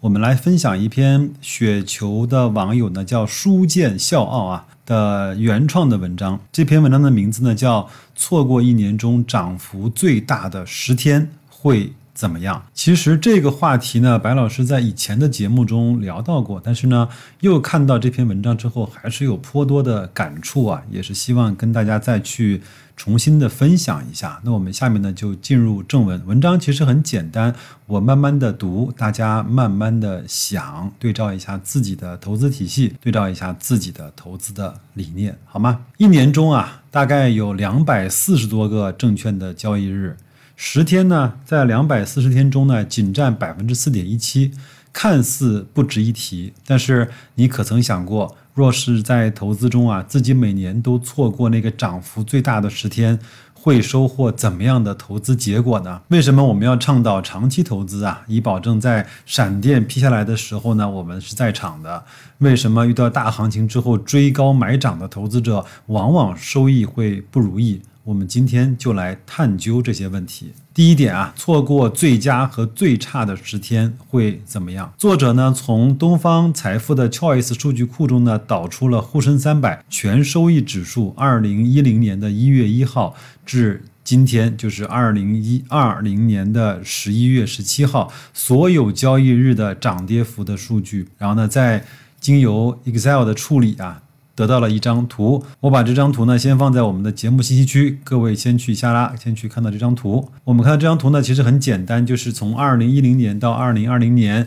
我们来分享一篇雪球的网友呢叫书剑笑傲啊的原创的文章。这篇文章的名字呢叫“错过一年中涨幅最大的十天会怎么样”。其实这个话题呢，白老师在以前的节目中聊到过，但是呢，又看到这篇文章之后，还是有颇多的感触啊，也是希望跟大家再去。重新的分享一下，那我们下面呢就进入正文。文章其实很简单，我慢慢的读，大家慢慢的想，对照一下自己的投资体系，对照一下自己的投资的理念，好吗？一年中啊，大概有两百四十多个证券的交易日，十天呢，在两百四十天中呢，仅占百分之四点一七，看似不值一提，但是你可曾想过？若是在投资中啊，自己每年都错过那个涨幅最大的十天，会收获怎么样的投资结果呢？为什么我们要倡导长期投资啊？以保证在闪电劈下来的时候呢，我们是在场的。为什么遇到大行情之后追高买涨的投资者，往往收益会不如意？我们今天就来探究这些问题。第一点啊，错过最佳和最差的十天会怎么样？作者呢，从东方财富的 Choice 数据库中呢，导出了沪深三百全收益指数，二零一零年的一月一号至今天，就是二零一二零年的十一月十七号，所有交易日的涨跌幅的数据。然后呢，在经由 Excel 的处理啊。得到了一张图，我把这张图呢先放在我们的节目信息区，各位先去下拉，先去看到这张图。我们看到这张图呢，其实很简单，就是从二零一零年到二零二零年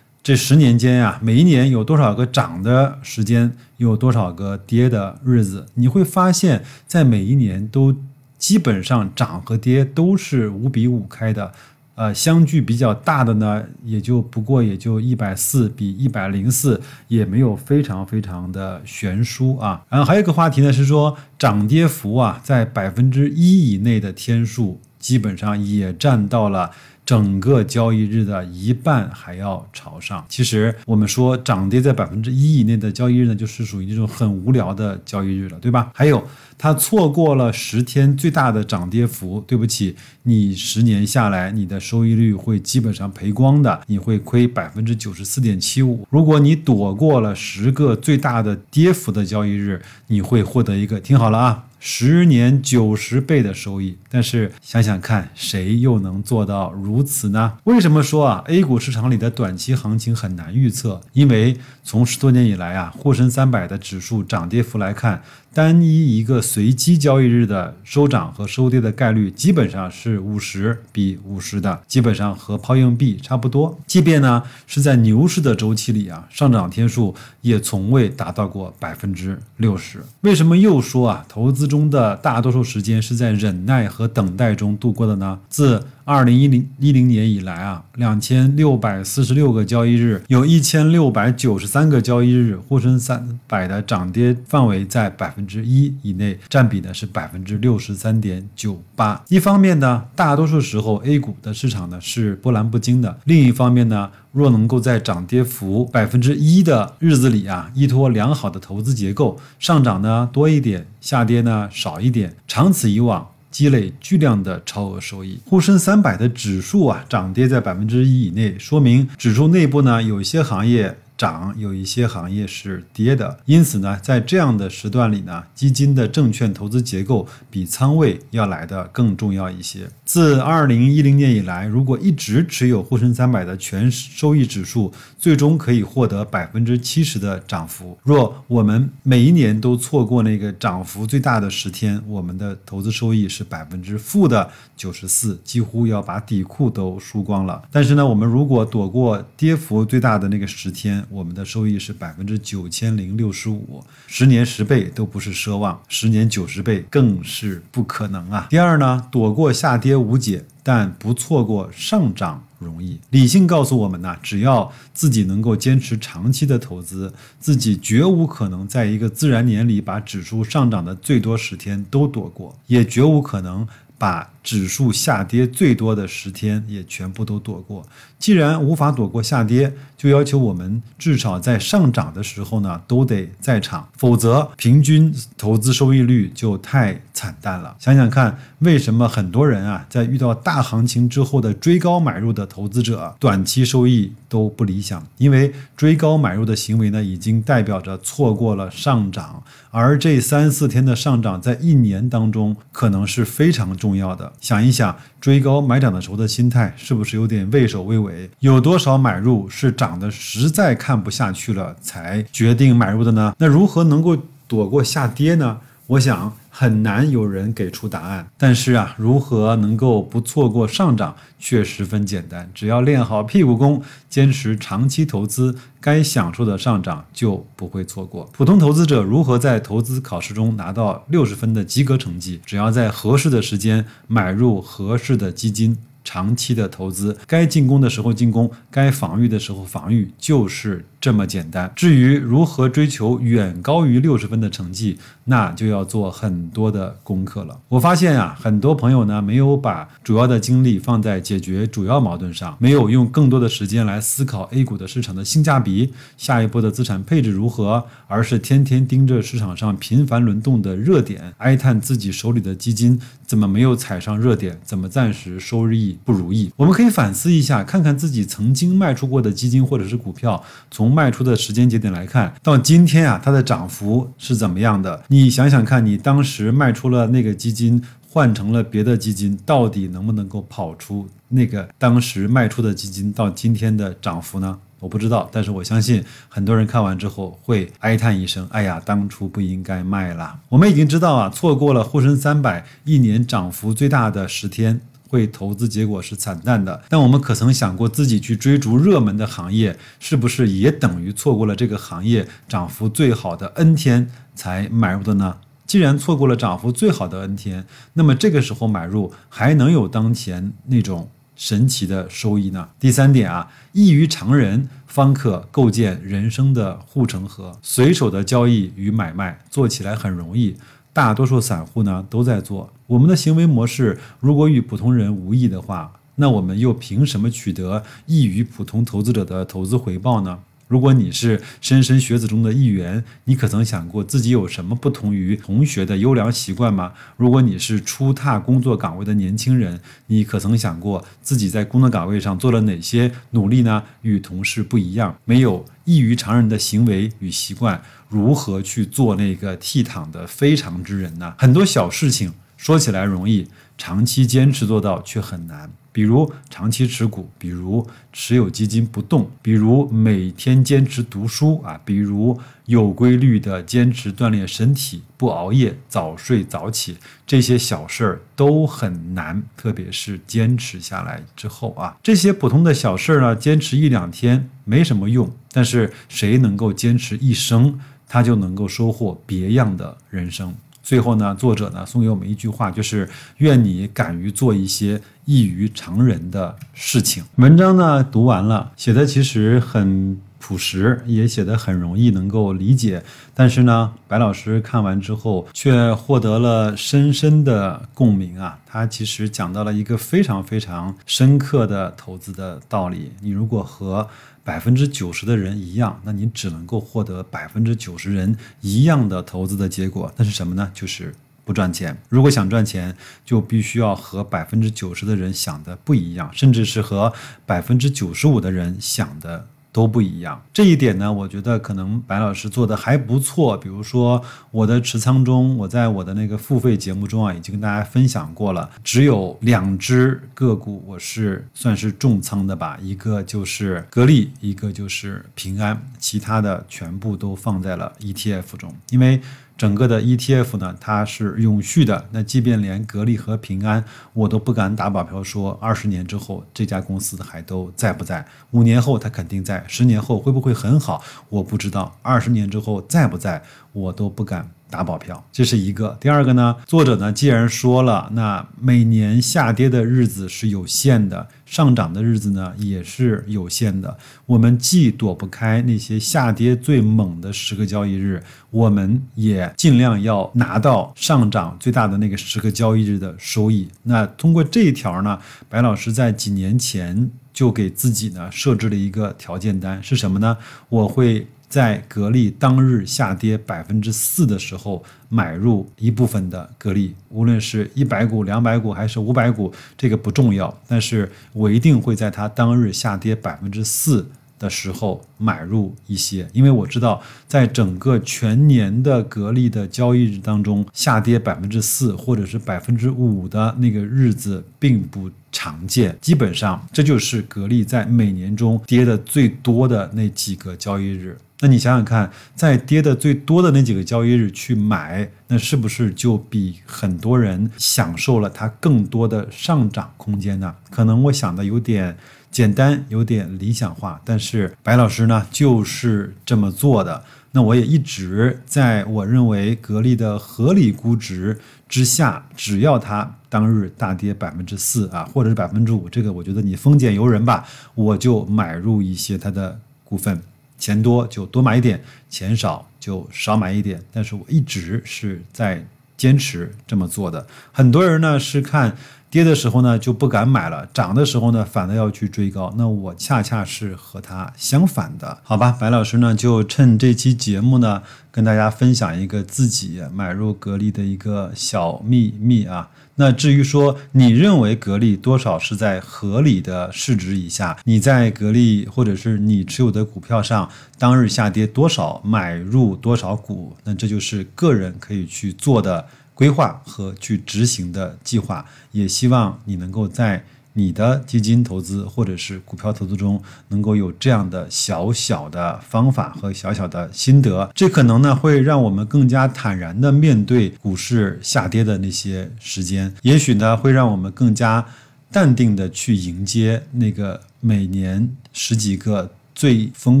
这十年间呀，每一年有多少个涨的时间，有多少个跌的日子，你会发现在每一年都基本上涨和跌都是五比五开的。呃，相距比较大的呢，也就不过也就一百四比一百零四，也没有非常非常的悬殊啊。然后还有一个话题呢，是说涨跌幅啊，在百分之一以内的天数，基本上也占到了。整个交易日的一半还要朝上。其实我们说涨跌在百分之一以内的交易日呢，就是属于这种很无聊的交易日了，对吧？还有，它错过了十天最大的涨跌幅，对不起，你十年下来你的收益率会基本上赔光的，你会亏百分之九十四点七五。如果你躲过了十个最大的跌幅的交易日，你会获得一个，听好了啊。十年九十倍的收益，但是想想看，谁又能做到如此呢？为什么说啊，A 股市场里的短期行情很难预测？因为从十多年以来啊，沪深三百的指数涨跌幅来看。单一一个随机交易日的收涨和收跌的概率基本上是五十比五十的，基本上和抛硬币差不多。即便呢是在牛市的周期里啊，上涨天数也从未达到过百分之六十。为什么又说啊，投资中的大多数时间是在忍耐和等待中度过的呢？自二零一零一零年以来啊，两千六百四十六个交易日，有一千六百九十三个交易日，沪深三百的涨跌范围在百分之一以内，占比呢是百分之六十三点九八。一方面呢，大多数时候 A 股的市场呢是波澜不惊的；另一方面呢，若能够在涨跌幅百分之一的日子里啊，依托良好的投资结构，上涨呢多一点，下跌呢少一点，长此以往。积累巨量的超额收益，沪深三百的指数啊，涨跌在百分之一以内，说明指数内部呢有一些行业。涨有一些行业是跌的，因此呢，在这样的时段里呢，基金的证券投资结构比仓位要来的更重要一些。自二零一零年以来，如果一直持有沪深三百的全收益指数，最终可以获得百分之七十的涨幅。若我们每一年都错过那个涨幅最大的十天，我们的投资收益是百分之负的九十四，几乎要把底裤都输光了。但是呢，我们如果躲过跌幅最大的那个十天，我们的收益是百分之九千零六十五，十年十倍都不是奢望，十年九十倍更是不可能啊。第二呢，躲过下跌无解，但不错过上涨。容易，理性告诉我们呢，只要自己能够坚持长期的投资，自己绝无可能在一个自然年里把指数上涨的最多十天都躲过，也绝无可能。把指数下跌最多的十天也全部都躲过。既然无法躲过下跌，就要求我们至少在上涨的时候呢都得在场，否则平均投资收益率就太惨淡了。想想看，为什么很多人啊在遇到大行情之后的追高买入的投资者，短期收益都不理想？因为追高买入的行为呢，已经代表着错过了上涨，而这三四天的上涨，在一年当中可能是非常重。要的，想一想追高买涨的时候的心态是不是有点畏首畏尾？有多少买入是涨得实在看不下去了才决定买入的呢？那如何能够躲过下跌呢？我想。很难有人给出答案，但是啊，如何能够不错过上涨却十分简单，只要练好屁股功，坚持长期投资，该享受的上涨就不会错过。普通投资者如何在投资考试中拿到六十分的及格成绩？只要在合适的时间买入合适的基金。长期的投资，该进攻的时候进攻，该防御的时候防御，就是这么简单。至于如何追求远高于六十分的成绩，那就要做很多的功课了。我发现啊，很多朋友呢没有把主要的精力放在解决主要矛盾上，没有用更多的时间来思考 A 股的市场的性价比，下一波的资产配置如何，而是天天盯着市场上频繁轮动的热点，哀叹自己手里的基金怎么没有踩上热点，怎么暂时收益。不如意，我们可以反思一下，看看自己曾经卖出过的基金或者是股票，从卖出的时间节点来看，到今天啊，它的涨幅是怎么样的？你想想看，你当时卖出了那个基金，换成了别的基金，到底能不能够跑出那个当时卖出的基金到今天的涨幅呢？我不知道，但是我相信很多人看完之后会哀叹一声：“哎呀，当初不应该卖了。”我们已经知道啊，错过了沪深三百一年涨幅最大的十天。会投资结果是惨淡的，但我们可曾想过自己去追逐热门的行业，是不是也等于错过了这个行业涨幅最好的 N 天才买入的呢？既然错过了涨幅最好的 N 天，那么这个时候买入还能有当前那种神奇的收益呢？第三点啊，异于常人，方可构建人生的护城河。随手的交易与买卖做起来很容易。大多数散户呢都在做，我们的行为模式如果与普通人无异的话，那我们又凭什么取得异于普通投资者的投资回报呢？如果你是莘莘学子中的一员，你可曾想过自己有什么不同于同学的优良习惯吗？如果你是初踏工作岗位的年轻人，你可曾想过自己在工作岗位上做了哪些努力呢？与同事不一样，没有异于常人的行为与习惯，如何去做那个倜傥的非常之人呢？很多小事情说起来容易，长期坚持做到却很难。比如长期持股，比如持有基金不动，比如每天坚持读书啊，比如有规律的坚持锻炼身体，不熬夜，早睡早起，这些小事儿都很难，特别是坚持下来之后啊，这些普通的小事儿呢，坚持一两天没什么用，但是谁能够坚持一生，他就能够收获别样的人生。最后呢，作者呢送给我们一句话，就是愿你敢于做一些异于常人的事情。文章呢读完了，写的其实很朴实，也写的很容易能够理解。但是呢，白老师看完之后却获得了深深的共鸣啊！他其实讲到了一个非常非常深刻的投资的道理。你如果和百分之九十的人一样，那你只能够获得百分之九十人一样的投资的结果，那是什么呢？就是不赚钱。如果想赚钱，就必须要和百分之九十的人想的不一样，甚至是和百分之九十五的人想的。都不一样，这一点呢，我觉得可能白老师做的还不错。比如说我的持仓中，我在我的那个付费节目中啊，已经跟大家分享过了，只有两只个股我是算是重仓的吧，一个就是格力，一个就是平安，其他的全部都放在了 ETF 中，因为。整个的 ETF 呢，它是永续的。那即便连格力和平安，我都不敢打保票说二十年之后这家公司还都在不在。五年后它肯定在，十年后会不会很好，我不知道。二十年之后在不在，我都不敢。打保票，这是一个。第二个呢，作者呢既然说了，那每年下跌的日子是有限的，上涨的日子呢也是有限的。我们既躲不开那些下跌最猛的十个交易日，我们也尽量要拿到上涨最大的那个十个交易日的收益。那通过这一条呢，白老师在几年前就给自己呢设置了一个条件单，是什么呢？我会。在格力当日下跌百分之四的时候，买入一部分的格力，无论是一百股、两百股还是五百股，这个不重要。但是我一定会在它当日下跌百分之四的时候买入一些，因为我知道，在整个全年的格力的交易日当中，下跌百分之四或者是百分之五的那个日子并不常见。基本上，这就是格力在每年中跌的最多的那几个交易日。那你想想看，在跌的最多的那几个交易日去买，那是不是就比很多人享受了它更多的上涨空间呢？可能我想的有点简单，有点理想化，但是白老师呢就是这么做的。那我也一直在我认为格力的合理估值之下，只要它当日大跌百分之四啊，或者是百分之五，这个我觉得你丰俭由人吧，我就买入一些它的股份。钱多就多买一点，钱少就少买一点。但是我一直是在坚持这么做的。很多人呢是看跌的时候呢就不敢买了，涨的时候呢反而要去追高。那我恰恰是和他相反的，好吧？白老师呢就趁这期节目呢跟大家分享一个自己买入格力的一个小秘密啊。那至于说你认为格力多少是在合理的市值以下，你在格力或者是你持有的股票上当日下跌多少买入多少股，那这就是个人可以去做的规划和去执行的计划。也希望你能够在。你的基金投资或者是股票投资中，能够有这样的小小的方法和小小的心得，这可能呢会让我们更加坦然的面对股市下跌的那些时间，也许呢会让我们更加淡定的去迎接那个每年十几个最疯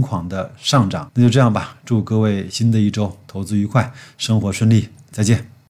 狂的上涨。那就这样吧，祝各位新的一周投资愉快，生活顺利，再见。